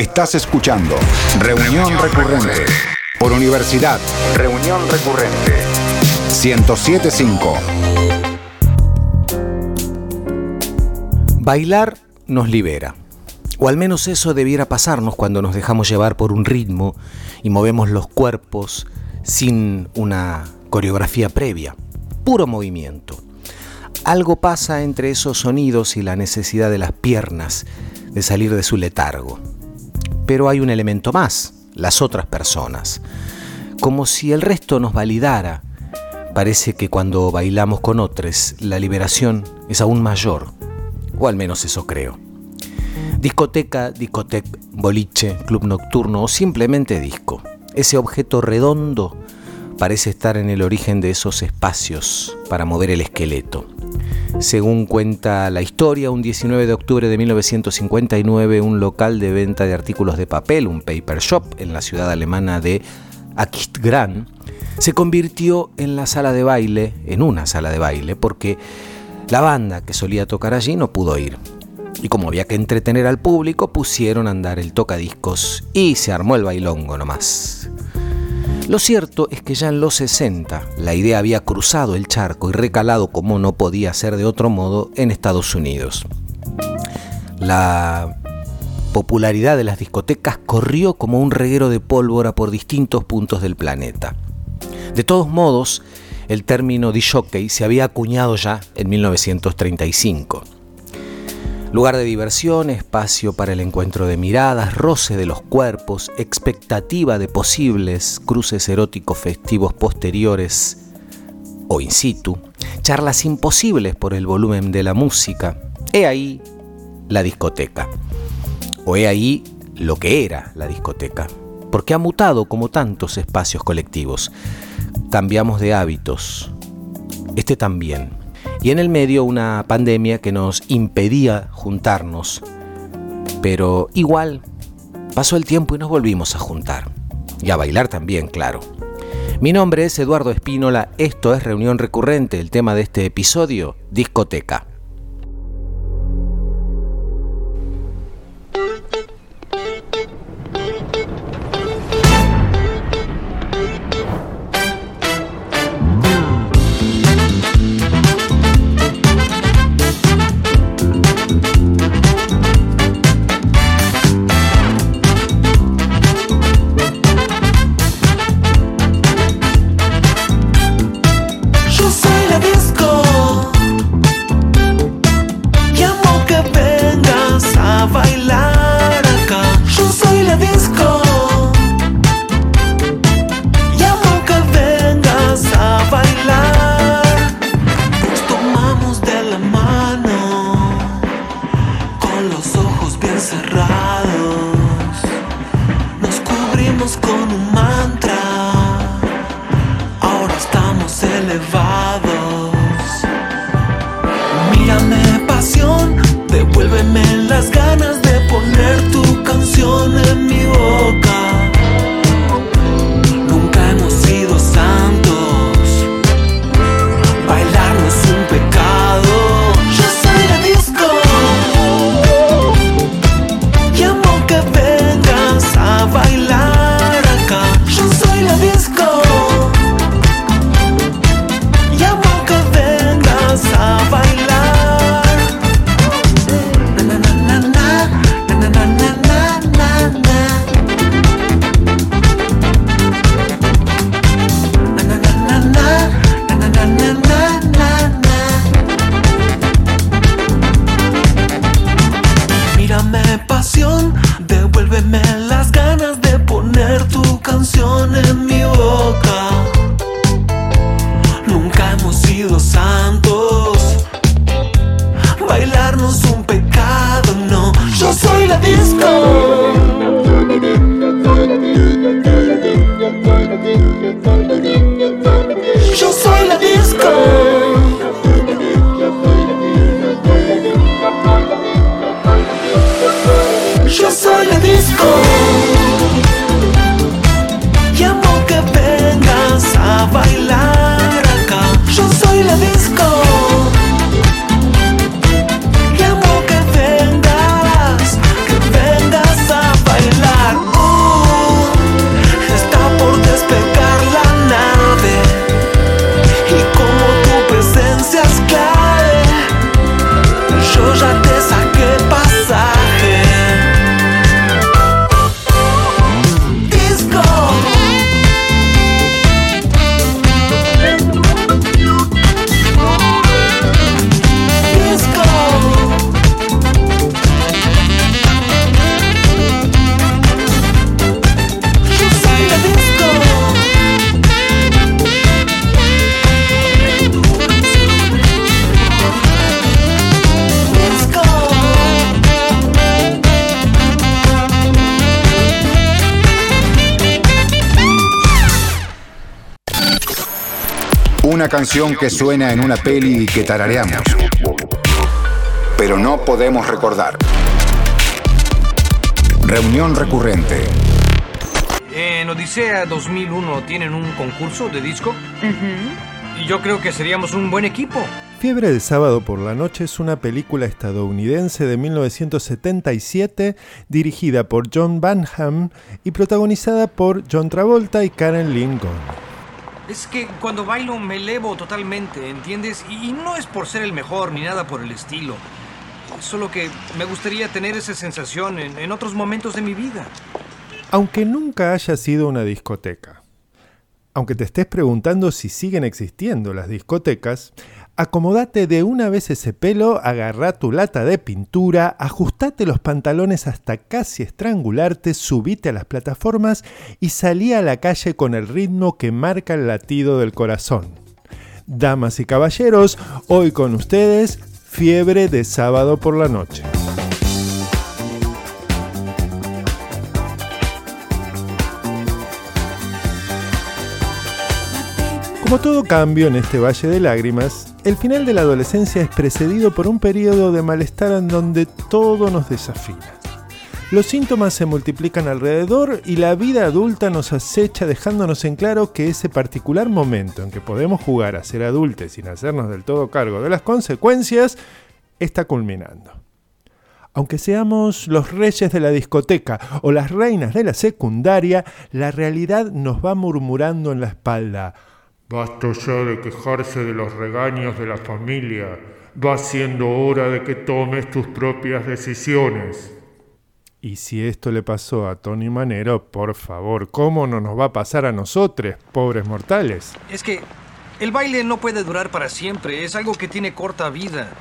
Estás escuchando Reunión Recurrente por Universidad. Reunión Recurrente 1075. Bailar nos libera. O al menos eso debiera pasarnos cuando nos dejamos llevar por un ritmo y movemos los cuerpos sin una coreografía previa. Puro movimiento. Algo pasa entre esos sonidos y la necesidad de las piernas de salir de su letargo. Pero hay un elemento más, las otras personas. Como si el resto nos validara. Parece que cuando bailamos con otros, la liberación es aún mayor. O al menos eso creo. Discoteca, discoteca, boliche, club nocturno o simplemente disco. Ese objeto redondo parece estar en el origen de esos espacios para mover el esqueleto. Según cuenta la historia, un 19 de octubre de 1959, un local de venta de artículos de papel, un paper shop en la ciudad alemana de Akitgran, se convirtió en la sala de baile, en una sala de baile, porque la banda que solía tocar allí no pudo ir. Y como había que entretener al público, pusieron a andar el tocadiscos y se armó el bailongo nomás. Lo cierto es que ya en los 60 la idea había cruzado el charco y recalado como no podía ser de otro modo en Estados Unidos. La popularidad de las discotecas corrió como un reguero de pólvora por distintos puntos del planeta. De todos modos, el término jockey se había acuñado ya en 1935 Lugar de diversión, espacio para el encuentro de miradas, roce de los cuerpos, expectativa de posibles cruces eróticos festivos posteriores o in situ, charlas imposibles por el volumen de la música. He ahí la discoteca. O he ahí lo que era la discoteca. Porque ha mutado como tantos espacios colectivos. Cambiamos de hábitos. Este también y en el medio una pandemia que nos impedía juntarnos. Pero igual pasó el tiempo y nos volvimos a juntar. Y a bailar también, claro. Mi nombre es Eduardo Espínola, esto es Reunión Recurrente, el tema de este episodio, discoteca. Canción que suena en una peli y que tarareamos. Pero no podemos recordar. Reunión recurrente. En Odisea 2001 tienen un concurso de disco. Y yo creo que seríamos un buen equipo. Fiebre del sábado por la noche es una película estadounidense de 1977 dirigida por John Banham y protagonizada por John Travolta y Karen Lynn Es que cuando bailo me elevo totalmente, ¿entiendes? Y no es por ser el mejor ni nada por el estilo. Solo que me gustaría tener esa sensación en, en otros momentos de mi vida. Aunque nunca haya sido una discoteca. Aunque te estés preguntando si siguen existiendo las discotecas, acomodate de una vez ese pelo, agarrá tu lata de pintura, ajustate los pantalones hasta casi estrangularte, subite a las plataformas y salí a la calle con el ritmo que marca el latido del corazón. Damas y caballeros, hoy con ustedes, fiebre de sábado por la noche. Como todo cambio en este valle de lágrimas, el final de la adolescencia es precedido por un periodo de malestar en donde todo nos desafina. Los síntomas se multiplican alrededor y la vida adulta nos acecha dejándonos en claro que ese particular momento en que podemos jugar a ser adultos sin hacernos del todo cargo de las consecuencias está culminando. Aunque seamos los reyes de la discoteca o las reinas de la secundaria, la realidad nos va murmurando en la espalda. Basta ya de quejarse de los regaños de la familia. Va siendo hora de que tomes tus propias decisiones. Y si esto le pasó a Tony Manero, por favor, ¿cómo no nos va a pasar a nosotros, pobres mortales? Es que el baile no puede durar para siempre, es algo que tiene corta vida.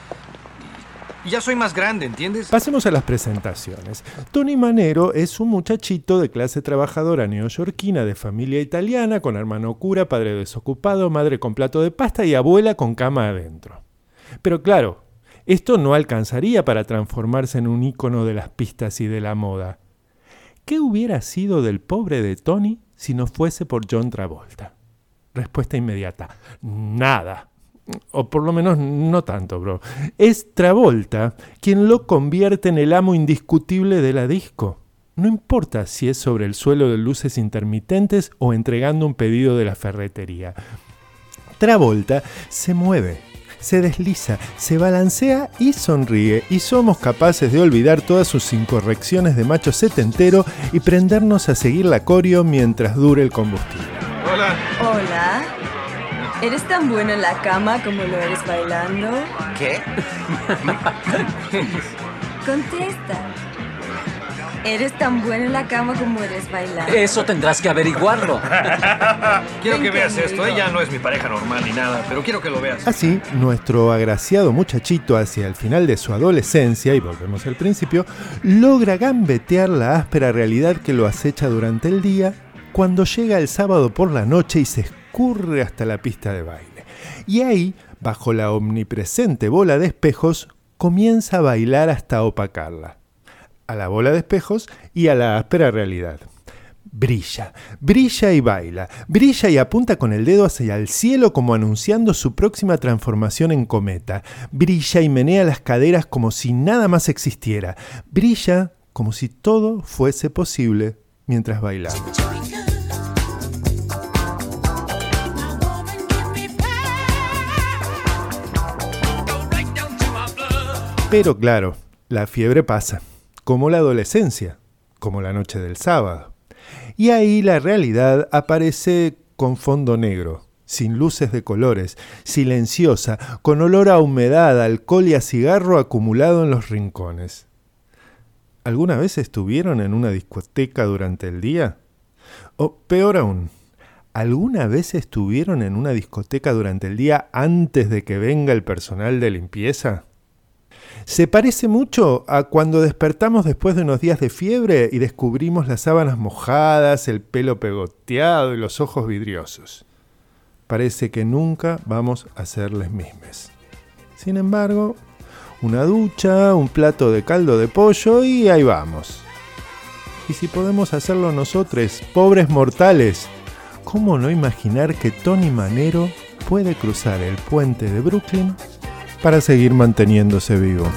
Ya soy más grande, ¿entiendes? Pasemos a las presentaciones. Tony Manero es un muchachito de clase trabajadora neoyorquina de familia italiana, con hermano cura, padre desocupado, madre con plato de pasta y abuela con cama adentro. Pero claro, esto no alcanzaría para transformarse en un ícono de las pistas y de la moda. ¿Qué hubiera sido del pobre de Tony si no fuese por John Travolta? Respuesta inmediata. Nada o por lo menos no tanto, bro. Es Travolta quien lo convierte en el amo indiscutible de la disco. No importa si es sobre el suelo de luces intermitentes o entregando un pedido de la ferretería. Travolta se mueve, se desliza, se balancea y sonríe y somos capaces de olvidar todas sus incorrecciones de macho setentero y prendernos a seguir la coreo mientras dure el combustible. Hola. Hola. ¿Eres tan bueno en la cama como lo eres bailando? ¿Qué? Contesta. ¿Eres tan bueno en la cama como eres bailando? Eso tendrás que averiguarlo. Quiero Ven que veas conmigo. esto. Ella no es mi pareja normal ni nada, pero quiero que lo veas. Así, nuestro agraciado muchachito hacia el final de su adolescencia, y volvemos al principio, logra gambetear la áspera realidad que lo acecha durante el día cuando llega el sábado por la noche y se hasta la pista de baile. Y ahí, bajo la omnipresente bola de espejos, comienza a bailar hasta opacarla. A la bola de espejos y a la áspera realidad. Brilla, brilla y baila, brilla y apunta con el dedo hacia el cielo como anunciando su próxima transformación en cometa, brilla y menea las caderas como si nada más existiera, brilla como si todo fuese posible mientras bailaba. Pero claro, la fiebre pasa, como la adolescencia, como la noche del sábado. Y ahí la realidad aparece con fondo negro, sin luces de colores, silenciosa, con olor a humedad, alcohol y a cigarro acumulado en los rincones. ¿Alguna vez estuvieron en una discoteca durante el día? O peor aún, ¿alguna vez estuvieron en una discoteca durante el día antes de que venga el personal de limpieza? Se parece mucho a cuando despertamos después de unos días de fiebre y descubrimos las sábanas mojadas, el pelo pegoteado y los ojos vidriosos. Parece que nunca vamos a ser les mismes. Sin embargo, una ducha, un plato de caldo de pollo y ahí vamos. Y si podemos hacerlo nosotros, pobres mortales, ¿cómo no imaginar que Tony Manero puede cruzar el puente de Brooklyn para seguir manteniéndose vivo.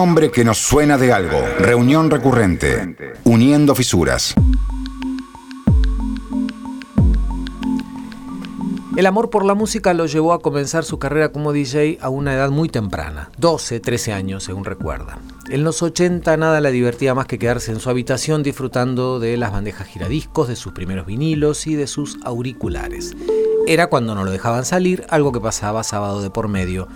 Nombre que nos suena de algo. Reunión recurrente. Uniendo fisuras. El amor por la música lo llevó a comenzar su carrera como DJ a una edad muy temprana, 12, 13 años según recuerda. En los 80 nada le divertía más que quedarse en su habitación disfrutando de las bandejas giradiscos, de sus primeros vinilos y de sus auriculares. Era cuando no lo dejaban salir, algo que pasaba sábado de por medio,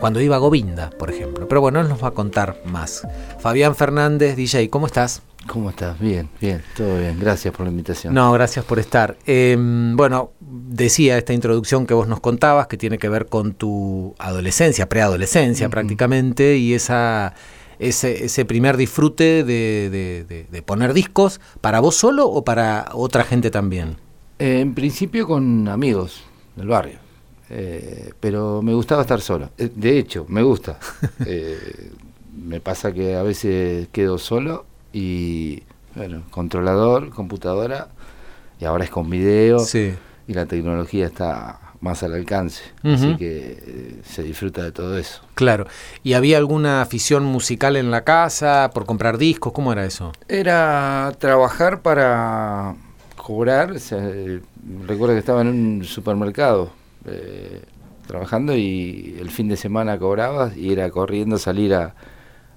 cuando iba a Govinda, por ejemplo. Pero bueno, él nos va a contar más. Fabián Fernández, DJ, ¿cómo estás? ¿Cómo estás? Bien, bien, todo bien. Gracias por la invitación. No, gracias por estar. Eh, bueno, decía esta introducción que vos nos contabas, que tiene que ver con tu adolescencia, preadolescencia prácticamente, y esa, ese, ese primer disfrute de, de- de- de poner discos, ¿para vos solo o para otra gente también? Eh, en principio con amigos del barrio, eh, pero me gustaba estar solo. Eh, de hecho, me gusta. Eh, me pasa que a veces quedo solo y, bueno, controlador, computadora, y ahora es con video, Sí. y la tecnología está más al alcance, así que eh, se disfruta de todo eso. Claro. ¿Y había alguna afición musical en la casa por comprar discos? ¿Cómo era eso? Era trabajar para cobrar. o sea, eh, recuerdo que estaba en un supermercado eh, trabajando y el fin de semana cobrabas y era corriendo a salir a,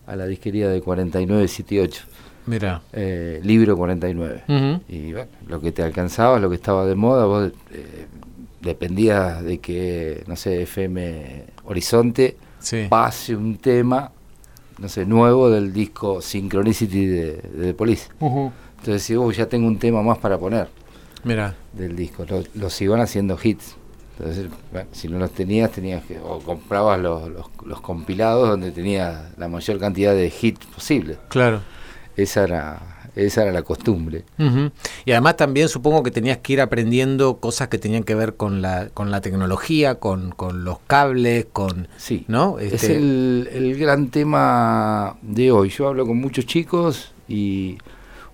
a la disquería de 4978, Mira. eh, libro 49. Ujú. Y bueno, lo que te alcanzaba, lo que estaba de moda, vos eh, dependías de que, no sé, FM Horizonte Sí. pase un tema, no sé, nuevo del disco Synchronicity de, de The Police. Entonces, si vos ya tengo un tema más para poner Mira. del disco, lo- los iban haciendo hits. Entonces, bueno, si no los tenías, tenías que, o comprabas los, los, los compilados donde tenías la mayor cantidad de hits posible. Claro. Esa era, esa era la costumbre. Y además también supongo que tenías que ir aprendiendo cosas que tenían que ver con la, con la tecnología, con, con los cables, con... Sí, ¿No? es Este- el, el gran tema de hoy. Yo hablo con muchos chicos y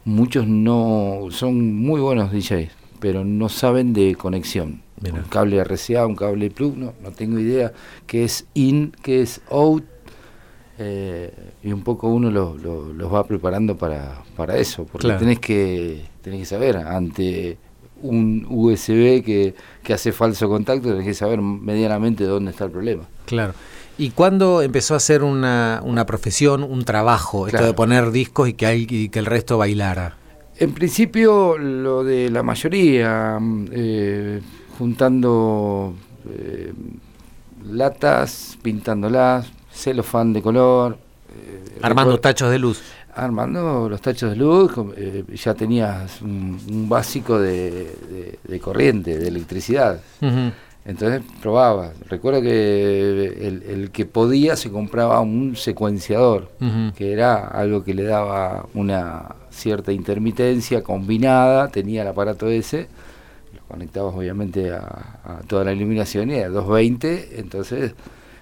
muchos no son muy buenos DJs, pero no saben de conexión. Mira. Un cable RCA, un cable plug, no, no tengo idea qué es in, qué es out. eh, y un poco uno lo- lo- los va preparando para, para eso, porque Claro. tenés, que, tenés que saber ante un USB que, que hace falso contacto, tenés que saber medianamente dónde está el problema. Claro. ¿Y cuándo empezó a ser una, una profesión, un trabajo, esto de poner discos y que, hay, y que el resto bailara? En principio, lo de la mayoría, mm, eh, juntando eh, latas, pintándolas, celofán de color. eh, Armando recuerdo- tachos de luz. Armando los tachos de luz, eh, ya tenías un, un básico de, de- de corriente, de electricidad. Entonces probaba. Recuerdo que el, el que podía se compraba un secuenciador, que era algo que le daba una cierta intermitencia combinada, tenía el aparato ese, conectabas obviamente a, a toda la iluminación y a 220, entonces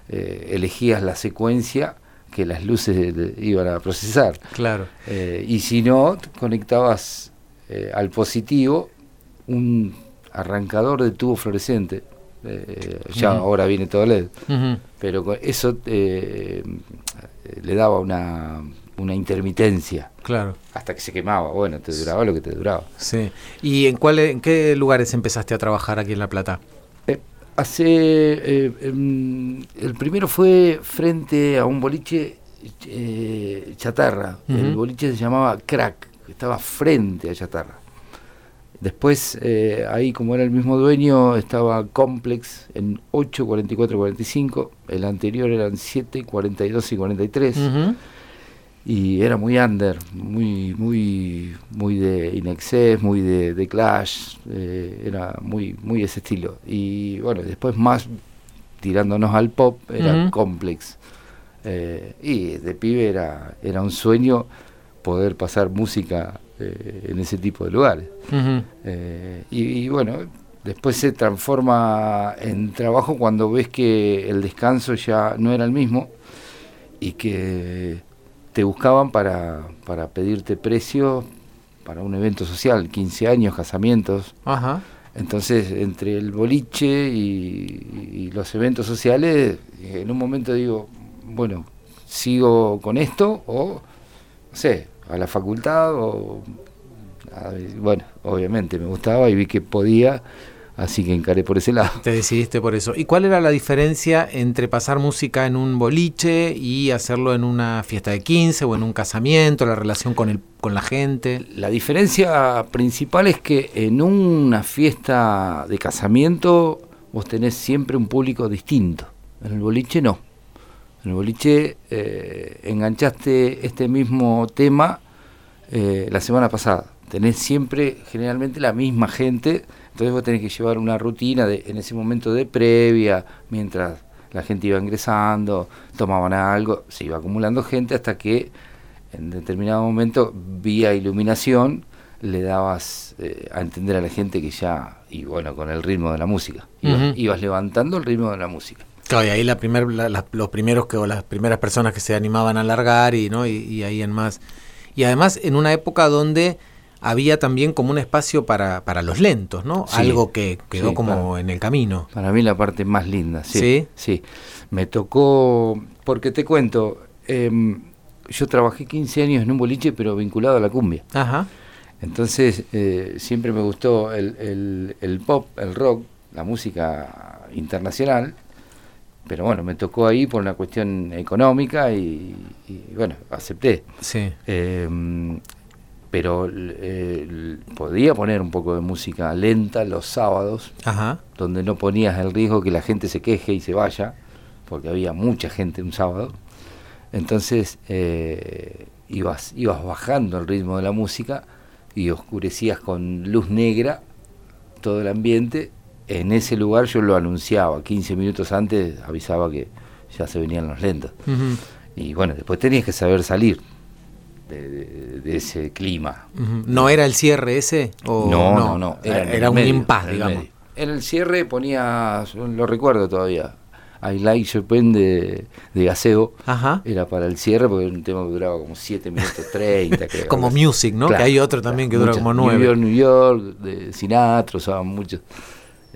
eh, elegías la secuencia que las luces de- iban a procesar. Claro. Eh, y si no, conectabas eh, al positivo un arrancador de tubo fluorescente. ya ahora viene todo LED. Ujú. Pero con eso le daba una, una intermitencia Claro. hasta que se quemaba. Bueno, te duraba lo que te duraba. Sí. ¿Y en, cuál, en qué lugares empezaste a trabajar aquí en La Plata? Eh, hace eh, em, el primero fue frente a un boliche eh, chatarra. El boliche se llamaba Crack, estaba frente a chatarra. Después, eh, ahí como era el mismo dueño, estaba Complex en 8, 44, 45. El anterior eran 7, 42 y 43. Ujú. Y era muy under, muy, muy, muy de Inexcess, muy de, de Clash, eh, era muy, muy ese estilo. Y bueno, después más tirándonos al pop, era Ujú. Complex. Eh, y de pibe era, era un sueño poder pasar música eh, en ese tipo de lugares. Eh, y, y bueno, después se transforma en trabajo cuando ves que el descanso ya no era el mismo y que te buscaban para, para pedirte precio para un evento social, 15 años, casamientos. Ajá. Entonces, entre el boliche y, y los eventos sociales, en un momento digo, bueno, sigo con esto o, no sé, a la facultad o... a- bueno, obviamente me gustaba y vi que podía, así que encaré por ese lado. Te decidiste por eso. ¿Y cuál era la diferencia entre pasar música en un boliche y hacerlo en una fiesta de 15 o en un casamiento, la relación con, el, con la gente? La diferencia principal es que en una fiesta de casamiento vos tenés siempre un público distinto. En el boliche no. En el boliche eh, enganchaste este mismo tema eh, la semana pasada. Tenés siempre, generalmente, la misma gente. Entonces vos tenés que llevar una rutina de, en ese momento de previa, mientras la gente iba ingresando, tomaban algo, se iba acumulando gente hasta que en determinado momento, vía iluminación, le dabas eh, a entender a la gente que ya, y bueno, con el ritmo de la música, ibas, levantando el ritmo de la música. Claro, y ahí la primer, la- la- los primeros que, o las primeras personas que se animaban a largar y, ¿no? y, y ahí en más. Y además en una época donde había también como un espacio para, para los lentos, ¿no? Sí. Algo que quedó Sí, como en el camino. Para mí la parte más linda, sí. ¿Sí? Sí. Me tocó, porque te cuento, em, yo trabajé 15 años en un boliche, pero vinculado a la cumbia. Ajá. Entonces, eh, siempre me gustó el, el- el pop, el rock, la música internacional, pero bueno, me tocó ahí por una cuestión económica y, y, bueno, acepté. Sí. Eh, pero eh, podía poner un poco de música lenta los sábados, Ajá. donde no ponías el riesgo que la gente se queje y se vaya, porque había mucha gente un sábado. Entonces eh, ibas, ibas bajando el ritmo de la música y oscurecías con luz negra todo el ambiente. En ese lugar yo lo anunciaba, 15 minutos antes avisaba que ya se venían los lentos. Y bueno, después tenías que saber salir de, ese clima. ¿No era el cierre ese? O no, no, no. Era, un medio, impas, digamos. medio. En el cierre ponías, lo recuerdo todavía, I Like Chopin de, de Gaseo. Ajá. Era para el cierre porque era un tema que duraba como 7 minutos 30. creo. Como Music, ¿no? Claro, que hay otro también que dura muchas. como New 9. York, New York, de Sinatra, usaban muchos.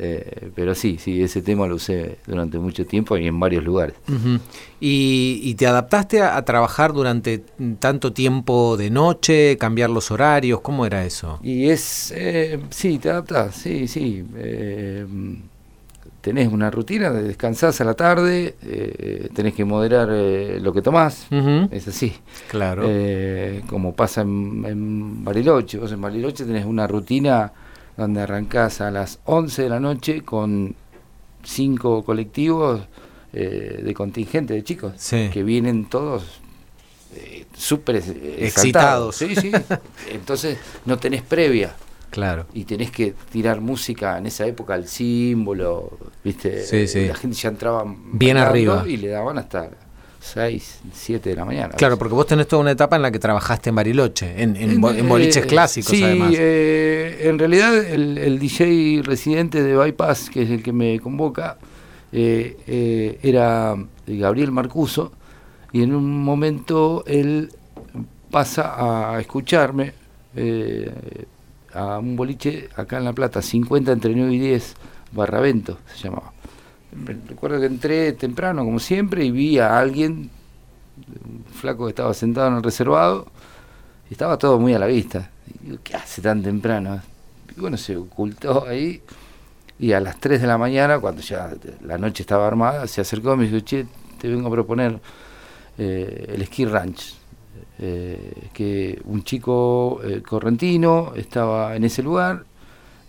Eh, pero sí, sí, ese tema lo usé durante mucho tiempo y en varios lugares. Ujú. ¿Y, y te adaptaste a, a trabajar durante tanto tiempo de noche, cambiar los horarios? ¿Cómo era eso? Y es, eh, sí, te adaptás, sí, sí. eh, tenés una rutina, de descansás a la tarde, eh, tenés que moderar eh, lo que tomás, es así. Claro. Como pasa en, en Bariloche, vos en Bariloche tenés una rutina donde arrancás a las 11 de la noche con cinco colectivos eh, de contingente de chicos Sí. que vienen todos eh, súper ex- Excitados. exaltados. Sí, sí. Entonces no tenés previa claro. y tenés que tirar música en esa época al símbolo, ¿viste? Sí, sí. La gente ya entraba Bien arriba. y le daban hasta 6, 7 de la mañana. Claro, porque vos tenés toda una etapa en la que trabajaste en Bariloche, en, en, en boliches Eh, clásicos sí, además. eh, en realidad el, el DJ residente de Bypass, que es el que me convoca, eh, eh, era Gabriel Marcuso, y en un momento él pasa a escucharme eh, a un boliche acá en La Plata, 50 entre 9 y 10, Barravento se llamaba. Recuerdo que entré temprano, como siempre, y vi a alguien, un flaco que estaba sentado en el reservado, y estaba todo muy a la vista. Y digo, ¿qué hace tan temprano? Y bueno, se ocultó ahí, y a las 3 de la mañana, cuando ya la noche estaba armada, se acercó y me dijo, che, te vengo a proponer eh, el Ski Ranch. Eh, que un chico eh, correntino estaba en ese lugar,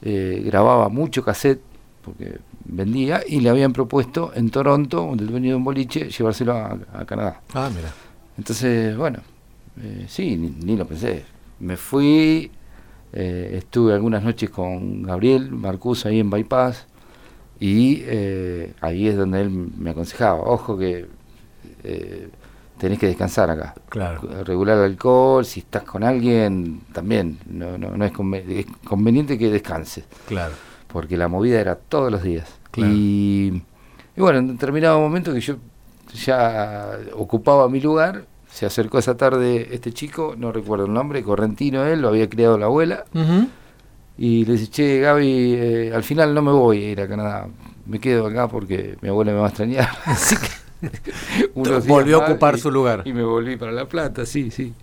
eh, grababa mucho cassette, porque vendía, y le habían propuesto en Toronto, donde el dueño de un boliche, llevárselo a, a Canadá. Ah, mira. Entonces, bueno, eh, sí, ni, ni lo pensé. Me fui, eh, estuve algunas noches con Gabriel Marcus ahí en Bypass, y eh, ahí es donde él me aconsejaba, ojo que eh, tenés que descansar acá. Claro. Regular el alcohol, si estás con alguien, también, no, no, no es, conven- es conveniente que descanses Claro. porque la movida era todos los días. Claro. Y, y bueno, en determinado momento que yo ya ocupaba mi lugar, se acercó esa tarde este chico, no recuerdo el nombre, correntino él, lo había criado la abuela, y le dice, che, Gaby, eh, al final no me voy a ir a Canadá, me quedo acá porque mi abuela me va a extrañar. Así que Volvió a ocupar y- su lugar. Y me volví para La Plata, sí, sí.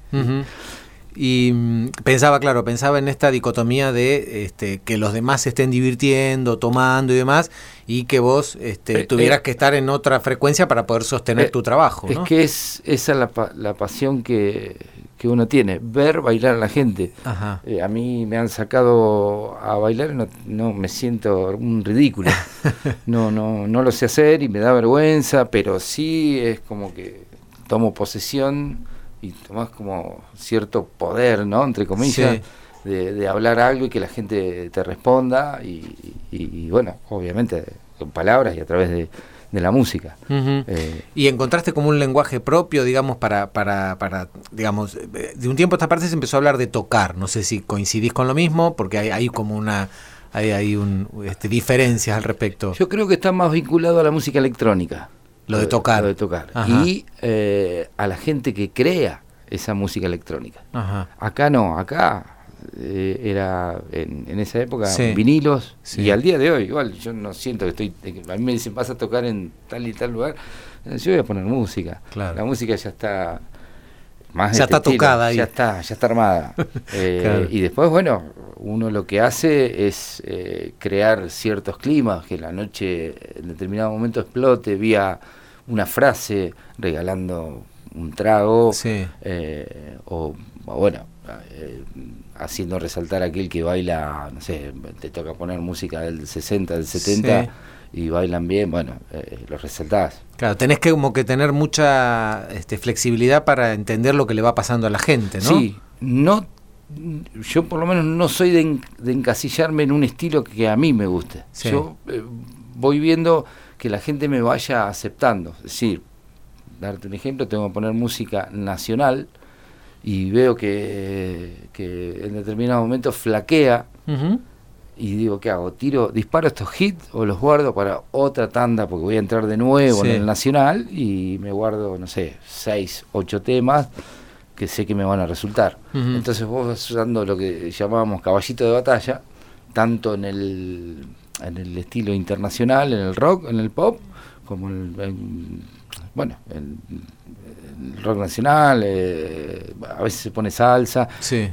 Y mm, pensaba, claro, pensaba en esta dicotomía de este, que los demás se estén divirtiendo, tomando y demás, y que vos este, Eh, tuvieras eh, que estar en otra frecuencia para poder sostener Eh, tu trabajo. Es que es esa la, pa- la pasión que, que uno tiene, ver bailar a la gente. Ajá. A mí me han sacado a bailar y no, no me siento un ridículo. No, no, no lo sé hacer y me da vergüenza, pero sí es como que tomo posesión y tomás como cierto poder, ¿no? Entre comillas, Sí. de, de hablar algo y que la gente te responda y, y- y, bueno, obviamente con palabras y a través de, de la música. Eh, Y encontraste como un lenguaje propio, digamos, para, para, para, digamos, de un tiempo a esta parte se empezó a hablar de tocar. No sé si coincidís con lo mismo, porque hay, hay como una, hay, hay un, este, diferencias al respecto. Yo creo que está más vinculado a la música electrónica. Lo de tocar. Lo de tocar. Ajá. Y eh, a la gente que crea esa música electrónica. Ajá. Acá no, acá eh, era en, en esa época Sí. vinilos Sí. y al día de hoy igual yo no siento que estoy a mí me dicen vas a tocar en tal y tal lugar eh, yo voy a poner música Claro. la música ya está más Ya este está tocada ahí. ya está ya está armada Eh, Claro. y después bueno uno lo que hace es crear ciertos climas que la noche en determinado momento explote vía una frase regalando un trago Sí. eh, o, bueno, eh, haciendo resaltar a aquel que baila, no sé, te toca poner música del 60, del 70 Sí. y bailan bien, bueno, eh, los resaltás. Claro, tenés que como que tener mucha este, flexibilidad para entender lo que le va pasando a la gente, ¿no? Sí, no, yo por lo menos no soy de, en- de encasillarme en un estilo que a mí me guste. Sí. Yo eh, voy viendo que la gente me vaya aceptando. Es decir, darte un ejemplo, tengo que poner música nacional y veo que, que en determinado momento flaquea y digo, ¿qué hago? ¿Tiro, disparo estos hits o los guardo para otra tanda? Porque voy a entrar de nuevo Sí. en el Nacional y me guardo, no sé, seis, ocho temas que sé que me van a resultar. Entonces vos vas usando lo que llamábamos caballito de batalla, tanto en el, en el estilo internacional, en el rock, en el pop, como en- bueno, en, el rock nacional, eh, a veces se pone salsa, Sí.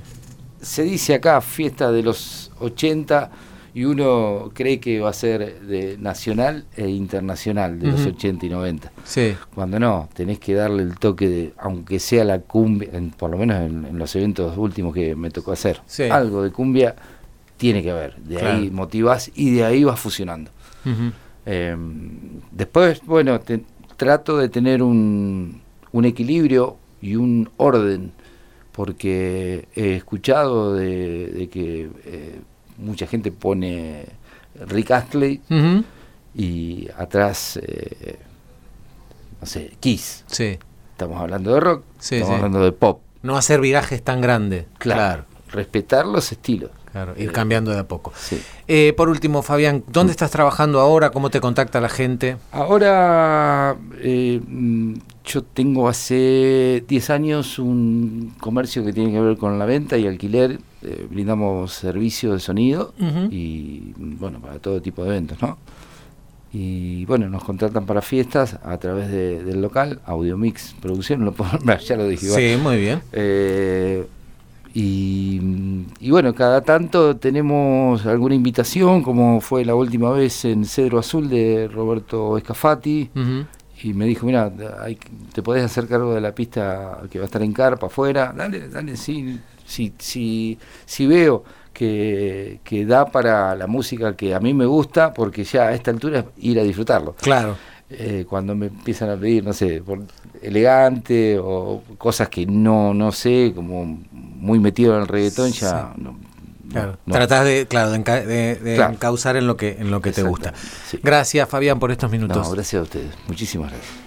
se dice acá fiesta de los 80 y uno cree que va a ser de nacional e internacional de los Ujú. 80 y 90. Sí. Cuando no, tenés que darle el toque de, aunque sea la cumbia, en- por lo menos en, en los eventos últimos que me tocó hacer, Sí. algo de cumbia tiene que haber. De Claro. ahí motivás y de ahí vas fusionando. Eh, después, bueno, te- trato de tener un, un equilibrio y un orden, porque he escuchado de, de que eh, mucha gente pone Rick Astley y atrás, eh, no sé, Kiss. Sí. Estamos hablando de rock, Sí, estamos sí. hablando de pop. No hacer virajes tan grandes. Claro, respetar los estilos. Claro, ir Eh, cambiando de a poco. Sí. Eh, por último, Fabián, ¿dónde estás trabajando ahora? ¿Cómo te contacta la gente? Ahora, eh, mm, yo tengo hace 10 años un comercio que tiene que ver con la venta y alquiler. eh, brindamos servicio de sonido y, mm, bueno, para todo tipo de eventos, ¿no? Y bueno, nos contratan para fiestas a través de- del local, Audiomix Producción, lo puedo- ya lo dije igual. Sí, muy bien. Eh, y, y bueno, cada tanto tenemos alguna invitación, como fue la última vez en Cedro Azul de Roberto Escafati, y me dijo, mira, te podés hacer cargo de la pista que va a estar en carpa afuera, dale, dale, sí, sí, sí, sí veo que, que da para la música que a mí me gusta, porque ya a esta altura es ir a disfrutarlo Claro. Eh, cuando me empiezan a pedir, no sé, por elegante o cosas que no no sé, como muy metido en el reggaetón, ya no, Claro. no. Tratás de, claro, de, enca- de- de Claro. encauzar en lo que, en lo que te gusta. Sí. Gracias, Fabián, por estos minutos. No, gracias a ustedes. Muchísimas gracias.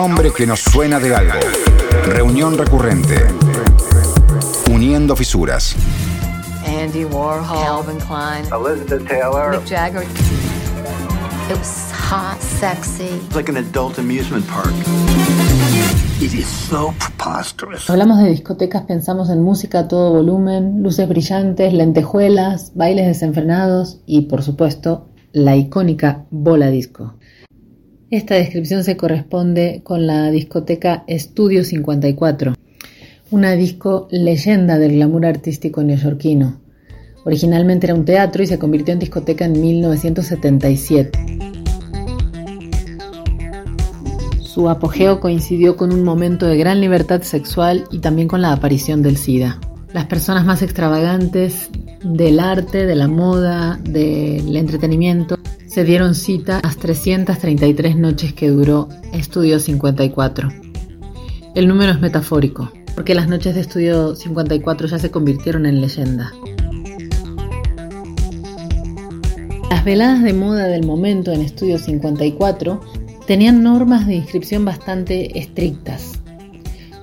Nombre que nos suena de algo. Reunión recurrente. Uniendo fisuras. Andy Warhol, Calvin Klein, Elizabeth Taylor. Mick Jagger. It was hot, sexy. It's like an adult amusement park. It is so preposterous. Hablamos de discotecas, pensamos en música a todo volumen, luces brillantes, lentejuelas, bailes desenfrenados y, por supuesto, la icónica bola disco. Esta descripción se corresponde con la discoteca Estudio 54, una disco leyenda del glamour artístico neoyorquino. Originalmente era un teatro y se convirtió en discoteca en 1977. Su apogeo coincidió con un momento de gran libertad sexual y también con la aparición del SIDA. Las personas más extravagantes del arte, de la moda, del entretenimiento se dieron cita a las 333 noches que duró Estudio 54. El número es metafórico, porque las noches de Estudio 54 ya se convirtieron en leyenda. Las veladas de moda del momento en Estudio 54 tenían normas de inscripción bastante estrictas.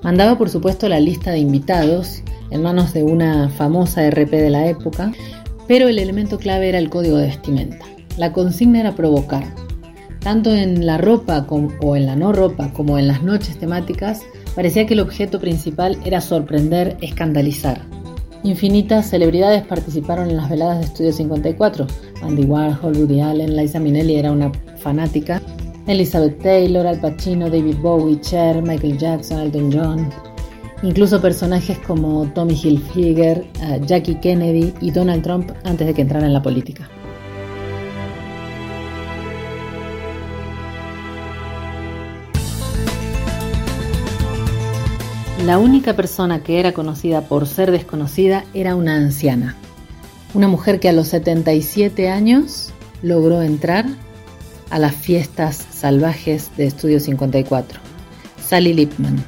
Mandaba por supuesto la lista de invitados en manos de una famosa RP de la época, pero el elemento clave era el código de vestimenta. La consigna era provocar. Tanto en la ropa com- o en la no ropa como en las noches temáticas, parecía que el objeto principal era sorprender, escandalizar. Infinitas celebridades participaron en las veladas de Estudio 54. Andy Warhol, Woody Allen, Liza Minnelli era una fanática. Elizabeth Taylor, Al Pacino, David Bowie, Cher, Michael Jackson, Elton John. Incluso personajes como Tommy Hilfiger, eh, Jackie Kennedy y Donald Trump antes de que entrara en la política. La única persona que era conocida por ser desconocida era una anciana. Una mujer que a los 77 años logró entrar a las fiestas salvajes de Estudio 54. Sally Lipman.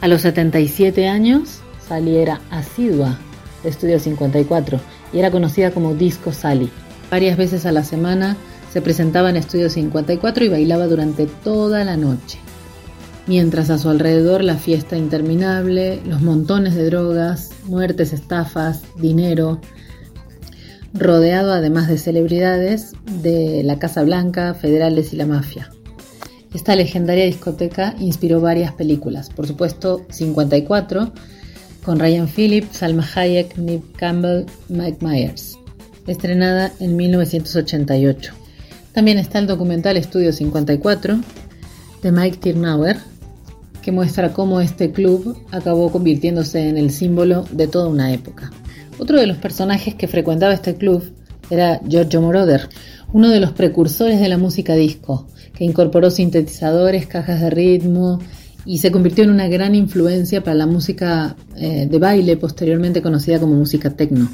A los 77 años, Sally era asidua de Estudio 54 y era conocida como Disco Sally. Varias veces a la semana se presentaba en Estudio 54 y bailaba durante toda la noche mientras a su alrededor la fiesta interminable, los montones de drogas, muertes, estafas, dinero, rodeado además de celebridades de la Casa Blanca, federales y la mafia. Esta legendaria discoteca inspiró varias películas, por supuesto 54, con Ryan Phillips, Salma Hayek, Neve Campbell, Mike Myers, estrenada en 1988. También está el documental Estudio 54 de Mike Tirnauer, que muestra cómo este club acabó convirtiéndose en el símbolo de toda una época. Otro de los personajes que frecuentaba este club era Giorgio Moroder, uno de los precursores de la música disco, que incorporó sintetizadores, cajas de ritmo y se convirtió en una gran influencia para la música eh, de baile, posteriormente conocida como música techno.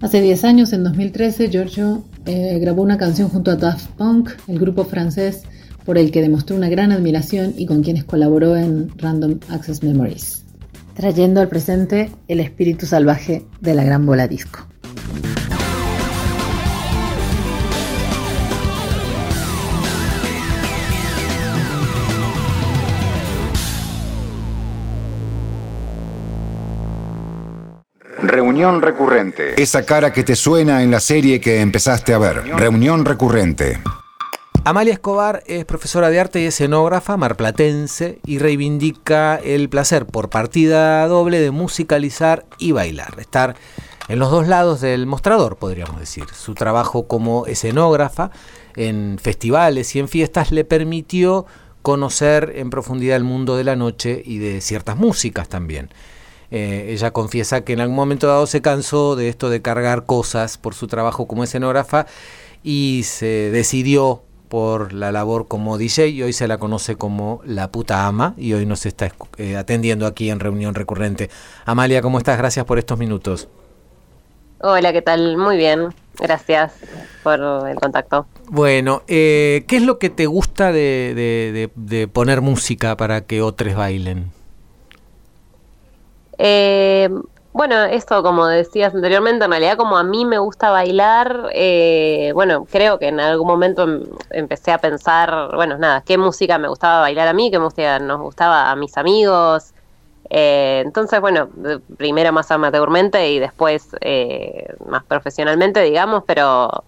Hace 10 años, en 2013, Giorgio eh, grabó una canción junto a Daft Punk, el grupo francés por el que demostró una gran admiración y con quienes colaboró en Random Access Memories, trayendo al presente el espíritu salvaje de la gran bola disco. Reunión recurrente. Esa cara que te suena en la serie que empezaste a ver. Reunión recurrente. Amalia Escobar es profesora de arte y escenógrafa marplatense y reivindica el placer por partida doble de musicalizar y bailar, estar en los dos lados del mostrador, podríamos decir. Su trabajo como escenógrafa en festivales y en fiestas le permitió conocer en profundidad el mundo de la noche y de ciertas músicas también. Eh, ella confiesa que en algún momento dado se cansó de esto de cargar cosas por su trabajo como escenógrafa y se decidió por la labor como DJ y hoy se la conoce como la puta ama y hoy nos está eh, atendiendo aquí en reunión recurrente. Amalia, ¿cómo estás? Gracias por estos minutos. Hola, ¿qué tal? Muy bien. Gracias por el contacto. Bueno, eh, ¿qué es lo que te gusta de, de, de, de poner música para que otros bailen? Eh, Bueno, esto como decías anteriormente, en realidad como a mí me gusta bailar, eh, bueno, creo que en algún momento em- empecé a pensar, bueno, nada, qué música me gustaba bailar a mí, qué música nos gustaba a mis amigos. Eh, entonces, bueno, primero más amateurmente y después eh, más profesionalmente, digamos, pero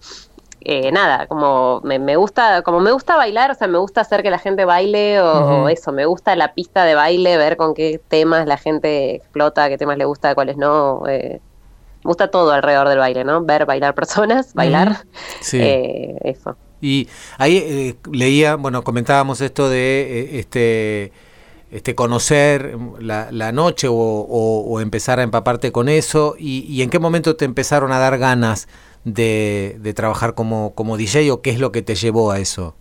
eh, nada, como me, me gusta, como me gusta bailar, o sea, me gusta hacer que la gente baile o, eso, me gusta la pista de baile, ver con qué temas la gente explota, qué temas le gusta, cuáles no. eh, me gusta todo alrededor del baile, ¿no? Ver, bailar personas, bailar, Sí. eh, eso. Y ahí eh, leía, bueno, comentábamos esto de este, este conocer la, la noche o, o- o empezar a empaparte con eso. Y, y en qué momento te empezaron a dar ganas de, de trabajar como, como DJ o qué es lo que te llevó a eso?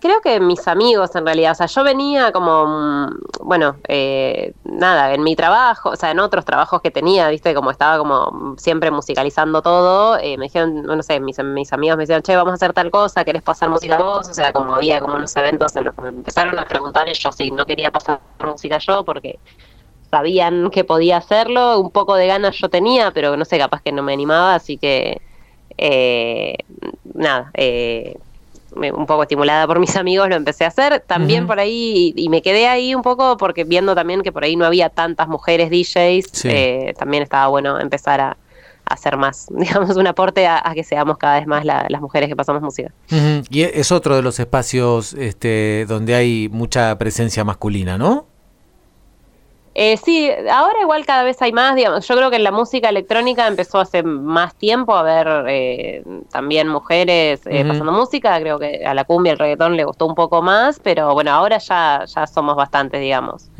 Creo que mis amigos en realidad, o sea, yo venía como, mm, bueno, eh, nada, en mi trabajo, o sea, en otros trabajos que tenía, viste, como estaba como siempre musicalizando todo, eh, me dijeron, no sé, mis, mis amigos me decían, che, vamos a hacer tal cosa, ¿querés pasar música vos? O sea, como había como unos eventos en los me empezaron a preguntar y yo sí, no quería pasar música yo porque sabían que podía hacerlo, un poco de ganas yo tenía, pero no sé, capaz que no me animaba, así que, eh, nada, eh, un poco estimulada por mis amigos, lo empecé a hacer. También por ahí, y, y me quedé ahí un poco porque viendo también que por ahí no había tantas mujeres DJs, Sí. eh, también estaba bueno empezar a, hacer más, digamos, un aporte a, a que seamos cada vez más la- las mujeres que pasamos música. Y es otro de los espacios este, donde hay mucha presencia masculina, ¿no? Eh, sí, ahora igual cada vez hay más, digamos, yo creo que en la música electrónica empezó hace más tiempo a haber eh, también mujeres eh, pasando música, creo que a la cumbia, el reggaetón le gustó un poco más, pero bueno, ahora ya, ya somos bastantes, digamos.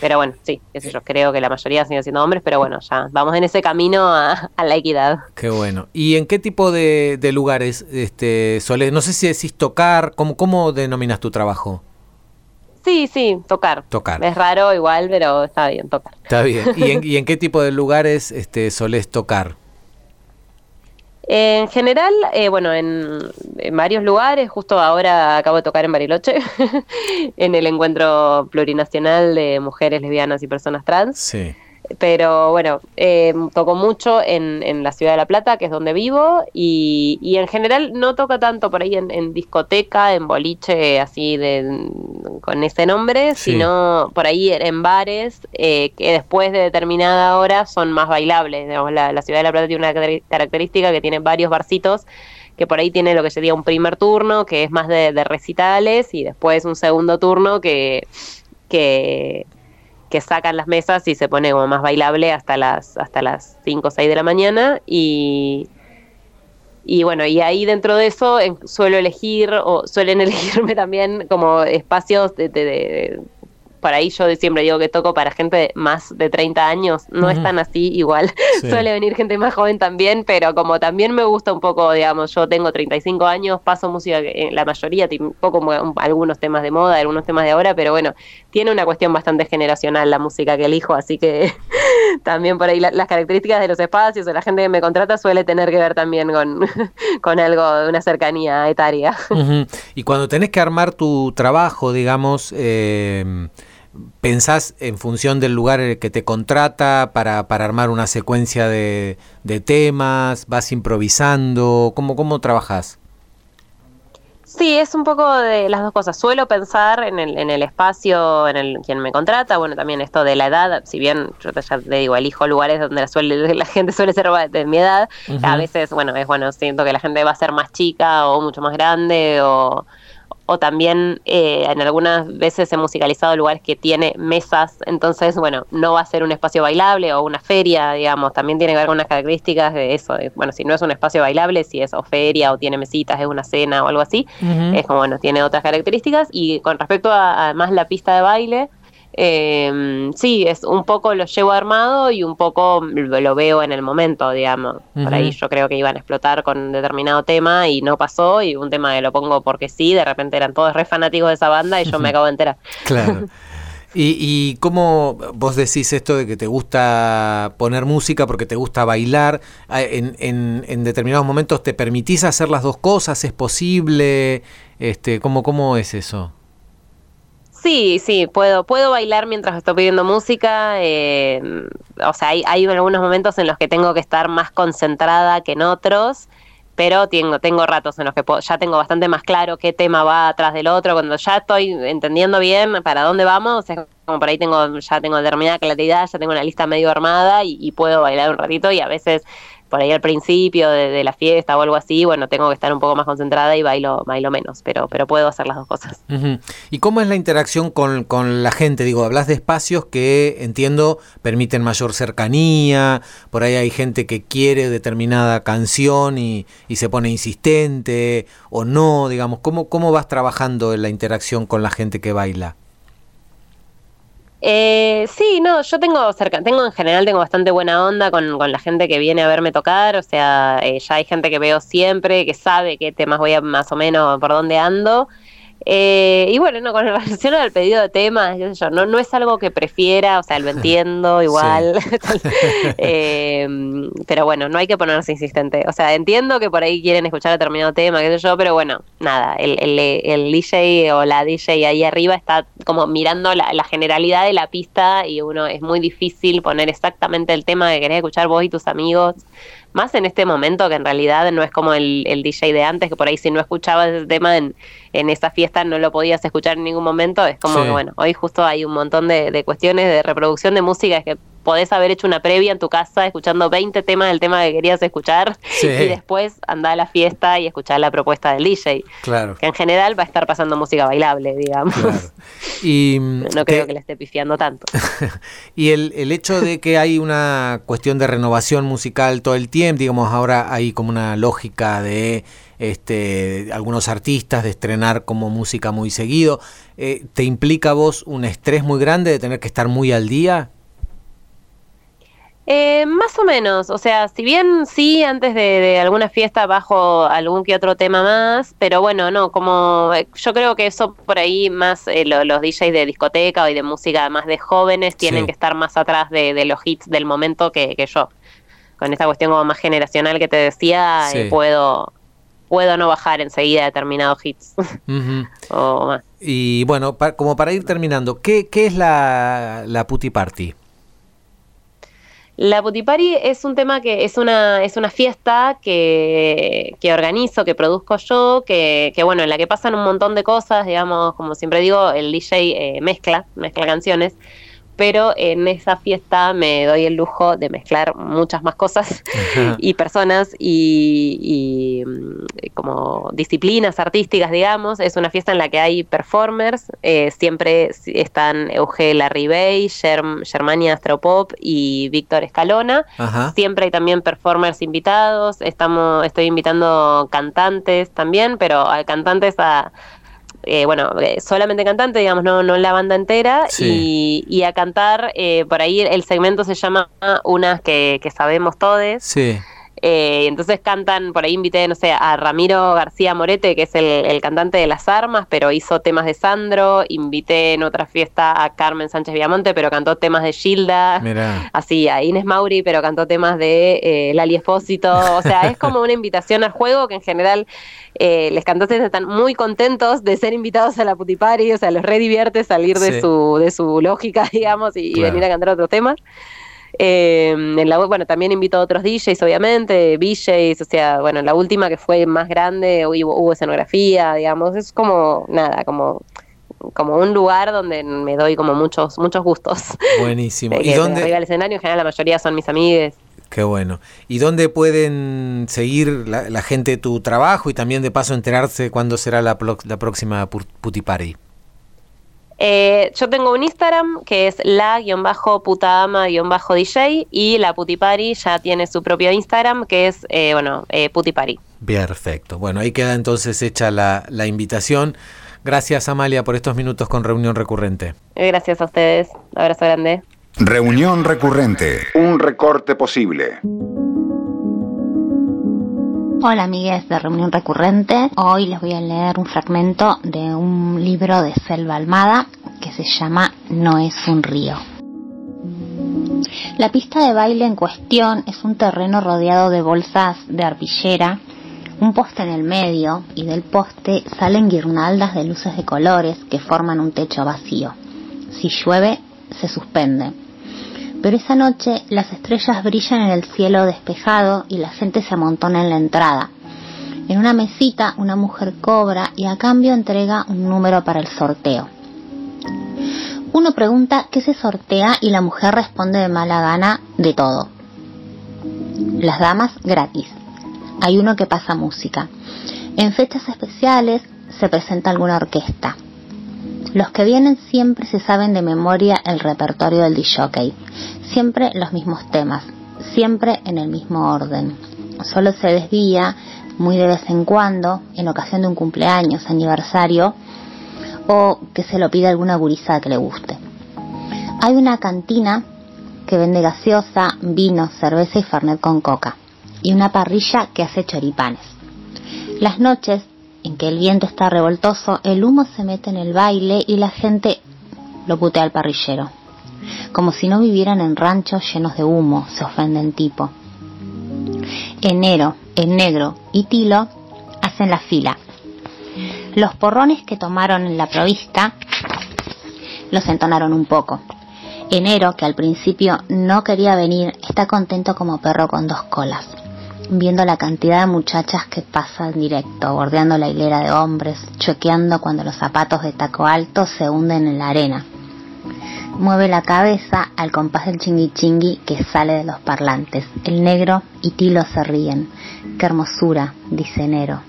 Pero bueno, sí, sé yo, creo que la mayoría siguen siendo hombres, pero bueno, ya vamos en ese camino a, a la equidad. Qué bueno. ¿Y en qué tipo de, de lugares este, solés? No sé si decís tocar, ¿cómo, cómo denominas tu trabajo? Sí, sí, tocar. Tocar. Es raro igual, pero está bien, tocar. Está bien. ¿Y en, y en qué tipo de lugares este, solés tocar? En general, eh, bueno, en, en varios lugares, justo ahora acabo de tocar en Bariloche, en el encuentro plurinacional de mujeres lesbianas y personas trans. Sí. Pero bueno, eh, toco mucho en, en la ciudad de La Plata, que es donde vivo, y, y en general no toco tanto por ahí en, en discoteca, en boliche, así de con ese nombre, Sí. sino por ahí en, bares eh, que después de determinada hora son más bailables. Digamos, la, la ciudad de La Plata tiene una característica que tiene varios barcitos que por ahí tiene lo que sería un primer turno, que es más de, de recitales, y después un segundo turno que, que, que sacan las mesas y se pone como más bailable hasta las hasta las 5 o 6 de la mañana. Y y bueno, y ahí dentro de eso suelo elegir o suelen elegirme también como espacios de, de- de- por ahí yo siempre digo que toco para gente de más de 30 años, no es Ujú. tan así igual, Sí. suele venir gente más joven también, pero como también me gusta un poco, digamos, yo tengo 35 años, paso música, en la mayoría, un poco un- algunos temas de moda, algunos temas de ahora, pero bueno, tiene una cuestión bastante generacional la música que elijo, así que también por ahí la- las características de los espacios o la gente que me contrata suele tener que ver también con, con algo de una cercanía etaria. Y cuando tenés que armar tu trabajo, digamos, eh, ¿pensás en función del lugar en el que te contrata para, para armar una secuencia de, de temas? ¿Vas improvisando? ¿Cómo, cómo trabajás? Sí, es un poco de las dos cosas. Suelo pensar en el, en el espacio, en el quien me contrata, bueno, también esto de la edad, si bien yo te- ya te digo, elijo lugares donde la, suele, la gente suele ser de mi edad, a veces, bueno, es bueno, siento que la gente va a ser más chica o mucho más grande o, o también eh, en algunas veces he musicalizado lugares que tiene mesas, entonces, bueno, no va a ser un espacio bailable o una feria, digamos, también tiene que ver con unas características de eso, de, bueno, si no es un espacio bailable, si es o feria o tiene mesitas, es una cena o algo así, es como, bueno, tiene otras características. Y con respecto a además la pista de baile, eh, sí, es un poco lo llevo armado y un poco lo, veo en el momento, digamos. Por ahí yo creo que iban a explotar con determinado tema y no pasó y un tema que lo pongo porque sí, de repente eran todos re fanáticos de esa banda y yo me acabo de enterar. Claro. ¿Y, y cómo vos decís esto de que te gusta poner música porque te gusta bailar? Ah, ¿En, en, en determinados momentos te permitís hacer las dos cosas? ¿Es posible? Este, ¿cómo, ¿Cómo es eso? Sí, sí, puedo, puedo bailar mientras estoy pidiendo música. eh, o sea, hay, hay algunos momentos en los que tengo que estar más concentrada que en otros, pero tengo, tengo ratos en los que puedo- ya tengo bastante más claro qué tema va atrás del otro. Cuando ya estoy entendiendo bien para dónde vamos, es como por ahí tengo, ya tengo determinada claridad, ya tengo una lista medio armada y, y puedo bailar un ratito y a veces por ahí al principio de, la fiesta o algo así, bueno, tengo que estar un poco más concentrada y bailo, bailo menos, pero, pero puedo hacer las dos cosas. ¿Y cómo es la interacción con, con la gente? Digo, hablas de espacios que entiendo permiten mayor cercanía, por ahí hay gente que quiere determinada canción y, y se pone insistente o no, digamos, ¿cómo, ¿cómo vas trabajando en la interacción con la gente que baila? Eh, sí, no, yo tengo cerca, tengo en general tengo bastante buena onda con, con la gente que viene a verme tocar, o sea, eh, ya hay gente que veo siempre, que sabe qué temas voy a más o menos por dónde ando. Eh, y bueno, no, con relación al pedido de temas, sé yo, no, no es algo que prefiera, o sea, lo entiendo igual, Eh, pero bueno, no hay que ponerse insistente, o sea, entiendo que por ahí quieren escuchar determinado tema, qué sé yo, pero bueno, nada, el, el, el DJ o la DJ ahí arriba está como mirando la, la generalidad de la pista y uno es muy difícil poner exactamente el tema que querés escuchar vos y tus amigos. Más en este momento que en realidad no es como el, el DJ de antes, que por ahí si no escuchabas ese tema en, en esa fiesta no lo podías escuchar en ningún momento. Es como Sí. que bueno, hoy justo hay un montón de, de cuestiones de reproducción de música, es que podés haber hecho una previa en tu casa escuchando 20 temas del tema que querías escuchar Sí. y después andar a la fiesta y escuchar la propuesta del DJ. Claro. Que en general va a estar pasando música bailable, digamos. Y, mm, No creo te- que le esté pifiando tanto. Y el, el hecho de que hay una cuestión de renovación musical todo el tiempo, digamos, ahora hay como una lógica de este, algunos artistas de estrenar como música muy seguido, eh, ¿te implica a vos un estrés muy grande de tener que estar muy al día? Eh, más o menos, o sea, si bien sí, antes de, de alguna fiesta bajo algún que otro tema más, pero bueno, no, como eh, yo creo que eso por ahí más eh, lo- los DJs de discoteca y de música más de jóvenes tienen Sí. que estar más atrás de, de los hits del momento que, que yo. Con esta cuestión como más generacional que te decía, eh, Sí. puedo puedo no bajar enseguida determinados hits o más. Y bueno, pa- como para ir terminando, ¿qué, qué es la, la Putty Party? La Putipari es un tema que es una, es una fiesta que, que organizo, que produzco yo, que, que bueno, en la que pasan un montón de cosas, digamos, como siempre digo, el DJ eh, mezcla, mezcla canciones, pero en esa fiesta me doy el lujo de mezclar muchas más cosas y personas y, y, mm, como disciplinas artísticas, digamos. Es una fiesta en la que hay performers, eh, siempre están Euge Larribey, Germ, Germania Astropop y Víctor Escalona. Ajá. Siempre hay también performers invitados, estamos, estoy invitando cantantes también, pero a cantantes a eh, bueno, eh, solamente cantante, digamos, no, no la banda entera, Sí. y, y a cantar, eh, por ahí el segmento se llama Unas que, que sabemos todes. Sí. Eh, entonces cantan, por ahí invité, no sé, a Ramiro García Morete, que es el, el cantante de Las Armas, pero hizo temas de Sandro. Invité en otra fiesta a Carmen Sánchez Viamonte, pero cantó temas de Gilda. Mira. Así, a Inés Mauri, pero cantó temas de eh, Lali Espósito. O sea, es como una invitación al juego que en general eh, los cantantes están muy contentos de ser invitados a la putipari. O sea, los re divierte salir de, su, de su lógica, digamos, y, y venir a cantar otros temas. Eh, en la, bueno, también invito a otros DJs, obviamente, VJs, o sea, bueno, en la última que fue más grande hubo, hubo escenografía, digamos, es como, nada, como, como un lugar donde me doy como muchos, muchos gustos. Buenísimo. Eh, ¿Y dónde? arriba del escenario, en general la mayoría son mis amigues. Qué bueno. ¿Y dónde pueden seguir la, la gente tu trabajo y también de paso enterarse cuándo será la, la próxima pu- Putty Party? Eh, yo tengo un Instagram que es la-putaama-dj y la Putipari ya tiene su propio Instagram que es, eh, bueno, eh, Putipari. Perfecto. Bueno, ahí queda entonces hecha la, la invitación. Gracias Amalia por estos minutos con Reunión Recurrente. Gracias a ustedes. Abrazo grande. Reunión recurrente. Un recorte posible. Hola amigues de Reunión Recurrente. Hoy les voy a leer un fragmento de un libro de Selva Almada que se llama No es un río. La pista de baile en cuestión es un terreno rodeado de bolsas de arpillera Un poste en el medio y del poste salen guirnaldas de luces de colores que forman un techo vacío. Si llueve, se suspende. Pero esa noche las estrellas brillan en el cielo despejado y la gente se amontona en la entrada. En una mesita una mujer cobra y a cambio entrega un número para el sorteo. Uno pregunta qué se sortea y la mujer responde de mala gana de todo. Las damas gratis. Hay uno que pasa música. En fechas especiales se presenta alguna orquesta. Los que vienen siempre se saben de memoria el repertorio del disjockey. Siempre los mismos temas, siempre en el mismo orden. Solo se desvía muy de vez en cuando, en ocasión de un cumpleaños, aniversario, o que se lo pida alguna gurizada que le guste. Hay una cantina que vende gaseosa, vino, cerveza y fernet con coca, y una parrilla que hace choripanes. Las noches en que el viento está revoltoso, el humo se mete en el baile y la gente lo putea al parrillero. Como si no vivieran en ranchos llenos de humo, se ofende el tipo. Enero, el negro y Tilo hacen la fila. Los porrones que tomaron en la provista los entonaron un poco. Enero, que al principio no quería venir, está contento como perro con dos colas, viendo la cantidad de muchachas que pasan directo, bordeando la hilera de hombres, choqueando cuando los zapatos de taco alto se hunden en la arena. Mueve la cabeza al compás del chingui chingui que sale de los parlantes. El negro y Tilo se ríen. Qué hermosura, dice Enero.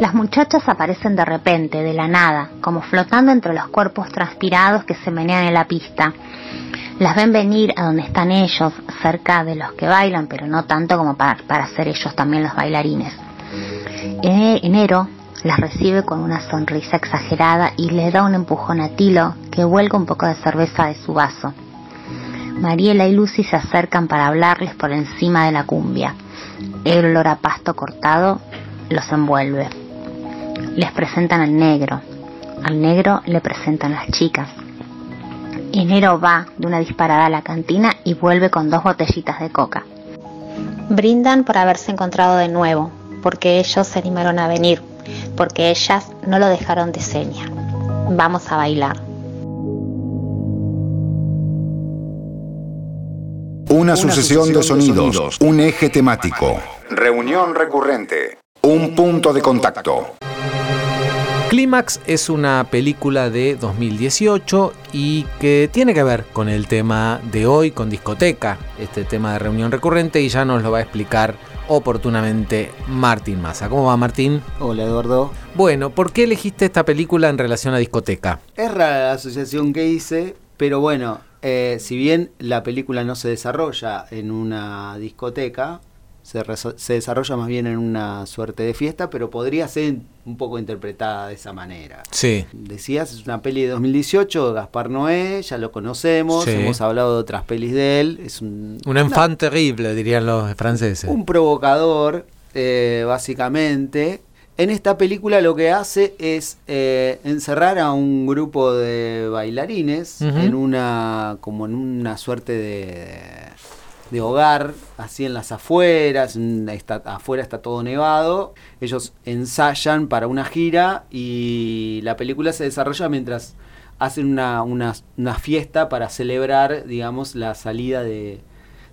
Las muchachas aparecen de repente, de la nada, como flotando entre los cuerpos transpirados que se menean en la pista. Las ven venir a donde están ellos, cerca de los que bailan, pero no tanto como para, para ser ellos también los bailarines. En enero las recibe con una sonrisa exagerada y le da un empujón a Tilo, que vuelca un poco de cerveza de su vaso. Mariela y Lucy se acercan para hablarles por encima de la cumbia. El olor a pasto cortado los envuelve. Les presentan al negro. Al negro le presentan las chicas. Enero va de una disparada a la cantina y vuelve con dos botellitas de coca. Brindan por haberse encontrado de nuevo, porque ellos se animaron a venir, porque ellas no lo dejaron de seña. Vamos a bailar. Una sucesión de sonidos, un eje temático, reunión recurrente, un punto de contacto. Clímax es una película de 2018 y que tiene que ver con el tema de hoy, con discoteca, este tema de reunión recurrente, y ya nos lo va a explicar oportunamente Martín Massa. ¿Cómo va Martín? Hola Eduardo. Bueno, ¿por qué elegiste esta película en relación a discoteca? Es rara la asociación que hice, pero bueno, eh, si bien la película no se desarrolla en una discoteca, se, se, desarrolla más bien en una suerte de fiesta, pero podría ser un poco interpretada de esa manera. Sí. Decías, es una peli de 2018, Gaspar Noé, ya lo conocemos, Sí. hemos hablado de otras pelis de él. Es un, Un enfant terrible, dirían los franceses. un provocador, eh, básicamente. En esta película lo que hace es eh, encerrar a un grupo de bailarines en una como en una suerte de, de hogar, así en las afueras, está, afuera está todo nevado. Ellos ensayan para una gira y la película se desarrolla mientras hacen una, una, una fiesta para celebrar, digamos, la salida de,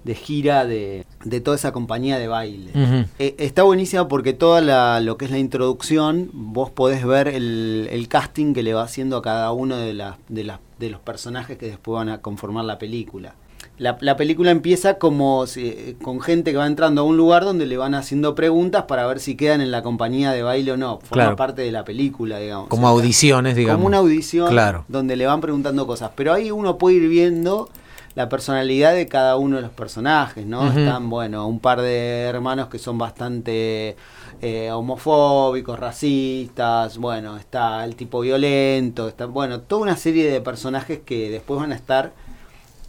de gira de, de toda esa compañía de baile. Eh, está buenísima porque toda la, lo que es la introducción, vos podés ver el, el casting que le va haciendo a cada uno de, las de, las de los personajes que después van a conformar la película. La, la película empieza como si- con gente que va entrando a un lugar donde le van haciendo preguntas para ver si quedan en la compañía de baile o no. Forma Claro. parte de la película, digamos. Como O sea, audiciones, digamos. Como una audición Claro. donde le van preguntando cosas. Pero ahí uno puede ir viendo la personalidad de cada uno de los personajes, ¿no? Están, bueno, un par de hermanos que son bastante eh, homofóbicos, racistas, bueno, está el tipo violento, está, bueno, toda una serie de personajes que después van a estar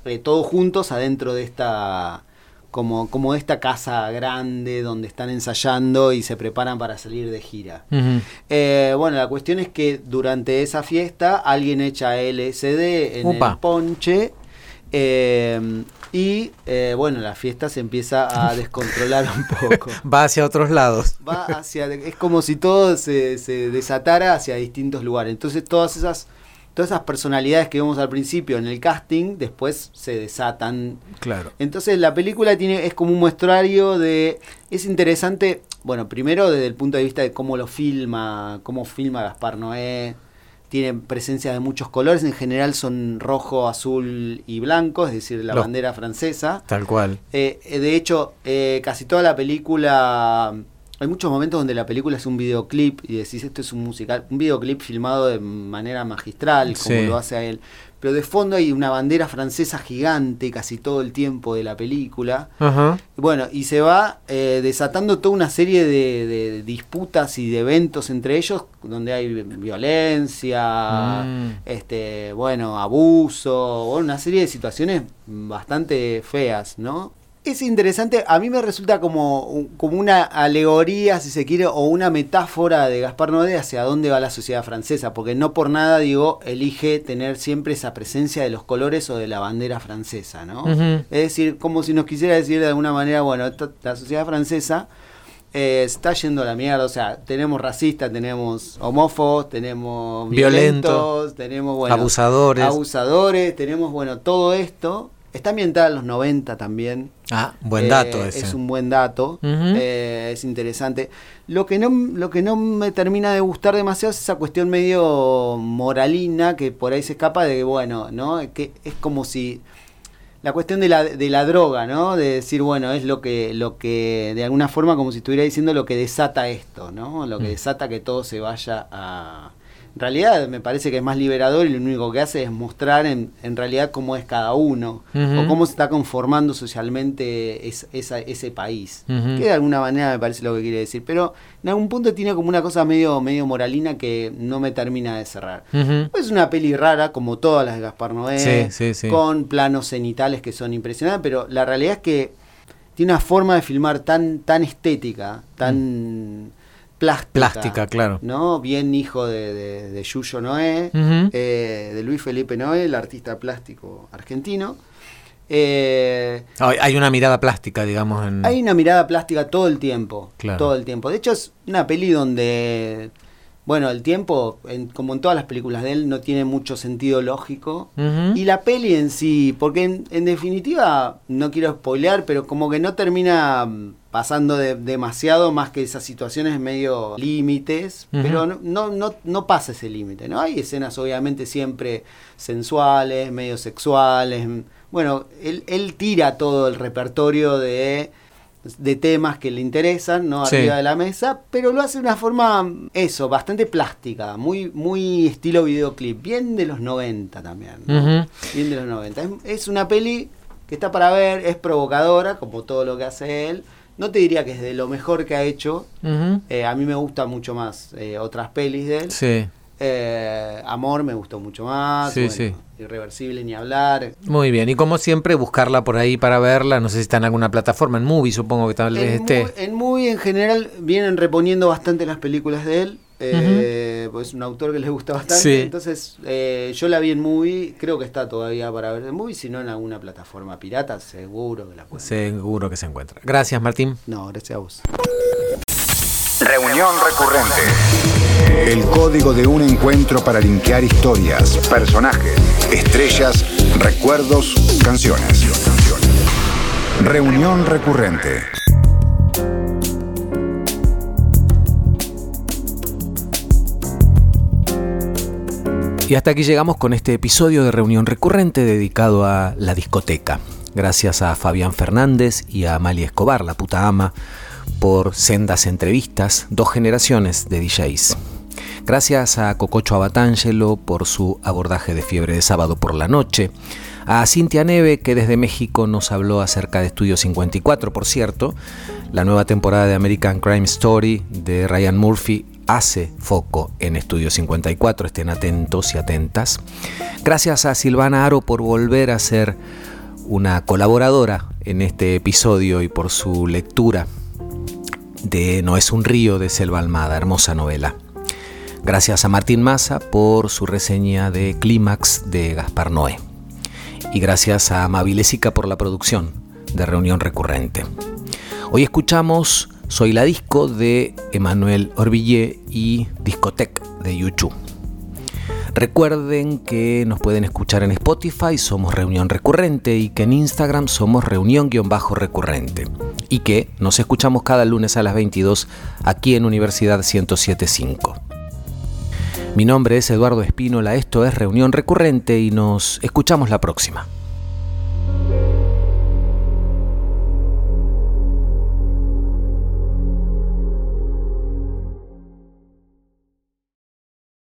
eh, todos juntos adentro de esta como, como esta casa grande donde están ensayando y se preparan para salir de gira. Eh, bueno, la cuestión es que durante esa fiesta alguien echa LSD en el ponche Eh, y eh, bueno, la fiesta se empieza a descontrolar un poco. Va hacia otros lados. Va hacia, es como si todo se, se desatara hacia distintos lugares. Entonces todas esas, todas esas personalidades que vemos al principio en el casting, después se desatan. Claro. Entonces la película tiene, es como un muestrario de. Es interesante, bueno, primero desde el punto de vista de cómo lo filma, cómo filma Gaspar Noé. Tiene presencia de muchos colores, en general son rojo, azul y blanco, es decir, la bandera francesa. Tal cual. Eh, eh, de hecho, eh, casi toda la película. Hay muchos momentos donde la película es un videoclip y decís esto es un musical, un videoclip filmado de manera magistral, como Sí. lo hace a él. Pero de fondo hay una bandera francesa gigante casi todo el tiempo de la película. Bueno, y se va eh, desatando toda una serie de, de disputas y de eventos entre ellos, donde hay violencia, Mm. este, bueno, abuso, bueno, una serie de situaciones bastante feas, ¿no? Es interesante, a mí me resulta como, como una alegoría, si se quiere, o una metáfora de Gaspar Noé hacia dónde va la sociedad francesa, porque no por nada, digo, elige tener siempre esa presencia de los colores o de la bandera francesa, ¿no? Es decir, como si nos quisiera decir de alguna manera, bueno, esta- la sociedad francesa eh, está yendo a la mierda, o sea, tenemos racistas, tenemos homófobos, tenemos Violento. violentos, tenemos, bueno, Abusadores. abusadores, tenemos, bueno, todo esto. Está ambientada en los 90 también. Ah, buen Eh, dato ese. Es un buen dato, eh, es interesante. Lo que, no, lo que no me termina de gustar demasiado es esa cuestión medio moralina que por ahí se escapa de que, bueno, ¿no? Que es como si la cuestión de la, de la droga, ¿no? De decir, bueno, es lo que, lo que, de alguna forma, como si estuviera diciendo lo que desata esto, ¿no? Lo que Mm. desata que todo se vaya a... En realidad me parece que es más liberador y lo único que hace es mostrar en, en realidad cómo es cada uno o cómo se está conformando socialmente es- esa- ese país. Que de alguna manera me parece lo que quiere decir. Pero en algún punto tiene como una cosa medio, medio moralina que no me termina de cerrar. Es una peli rara, como todas las de Gaspar Noé, Sí, sí, sí. con planos cenitales que son impresionantes, pero la realidad es que tiene una forma de filmar tan, tan estética, tan plástica. Plástica, claro. ¿no? Bien hijo de, de, de Yuyo Noé, eh, de Luis Felipe Noé, el artista plástico argentino. Eh, Hay hay una mirada plástica, digamos. En... hay una mirada plástica todo el tiempo. Claro. Todo el tiempo. De hecho, es una peli donde, bueno, el tiempo, en- como en todas las películas de él, no tiene mucho sentido lógico. Y la peli en sí, porque en, en definitiva, no quiero spoilear, pero como que no termina mm, pasando de- demasiado más que esas situaciones medio límites, pero no, no, no, no pasa ese límite, ¿no? Hay escenas obviamente siempre sensuales, medio sexuales. mm. Bueno, él, él tira todo el repertorio de, de temas que le interesan, ¿no? Sí. Arriba de la mesa, pero lo hace de una forma, eso, bastante plástica, muy, muy estilo videoclip, bien de los 90 también. Bien de los 90. Es, es una peli que está para ver, es provocadora, como todo lo que hace él. No te diría que es de lo mejor que ha hecho. Eh, a mí me gusta mucho más eh, otras pelis de él. Sí. Eh, Amor me gustó mucho más. Sí, bueno, sí. Irreversible ni hablar. Muy bien, y como siempre, buscarla por ahí para verla. No sé si está en alguna plataforma, en Movie supongo que tal vez En esté. Movie- en Movie en general vienen reponiendo bastante las películas de él. eh, pues es un autor que les gusta bastante. Sí. Entonces, eh, yo la vi en Movie. Creo que está todavía para ver en Movie. Si no, en alguna plataforma pirata, seguro que la pueden. Seguro que se encuentra. Gracias, Martín. No, gracias a vos. Reunión recurrente. El código de un encuentro para linkear historias, personajes, estrellas, recuerdos, canciones. Reunión recurrente. Y hasta aquí llegamos con este episodio de reunión recurrente dedicado a la discoteca. Gracias a Fabián Fernández y a Amalia Escobar, la puta ama, por sendas entrevistas, dos generaciones de DJs. Gracias a Cococho Abatangelo por su abordaje de fiebre de sábado por la noche. A Cintia Neve, que desde México nos habló acerca de Estudio 54, por cierto. La nueva temporada de American Crime Story de Ryan Murphy hace foco en Estudio 54, estén atentos y atentas. Gracias a Silvana Aro por volver a ser una colaboradora en este episodio y por su lectura de No es un río de Selva Almada, hermosa novela. Gracias a Martín Massa por su reseña de Clímax de Gaspar Noé. Y gracias a Mavilesica por la producción de Reunión Recurrente. Hoy escuchamos Soy la Disco de Emanuel Orbillé y Discotec de YouTube. Recuerden que nos pueden escuchar en Spotify, somos Reunión Recurrente, y que en Instagram somos Reunión-Recurrente. Y que nos escuchamos cada lunes a las 22 aquí en Universidad 1075. Mi nombre es Eduardo Espínola, esto es Reunión Recurrente y nos escuchamos la próxima.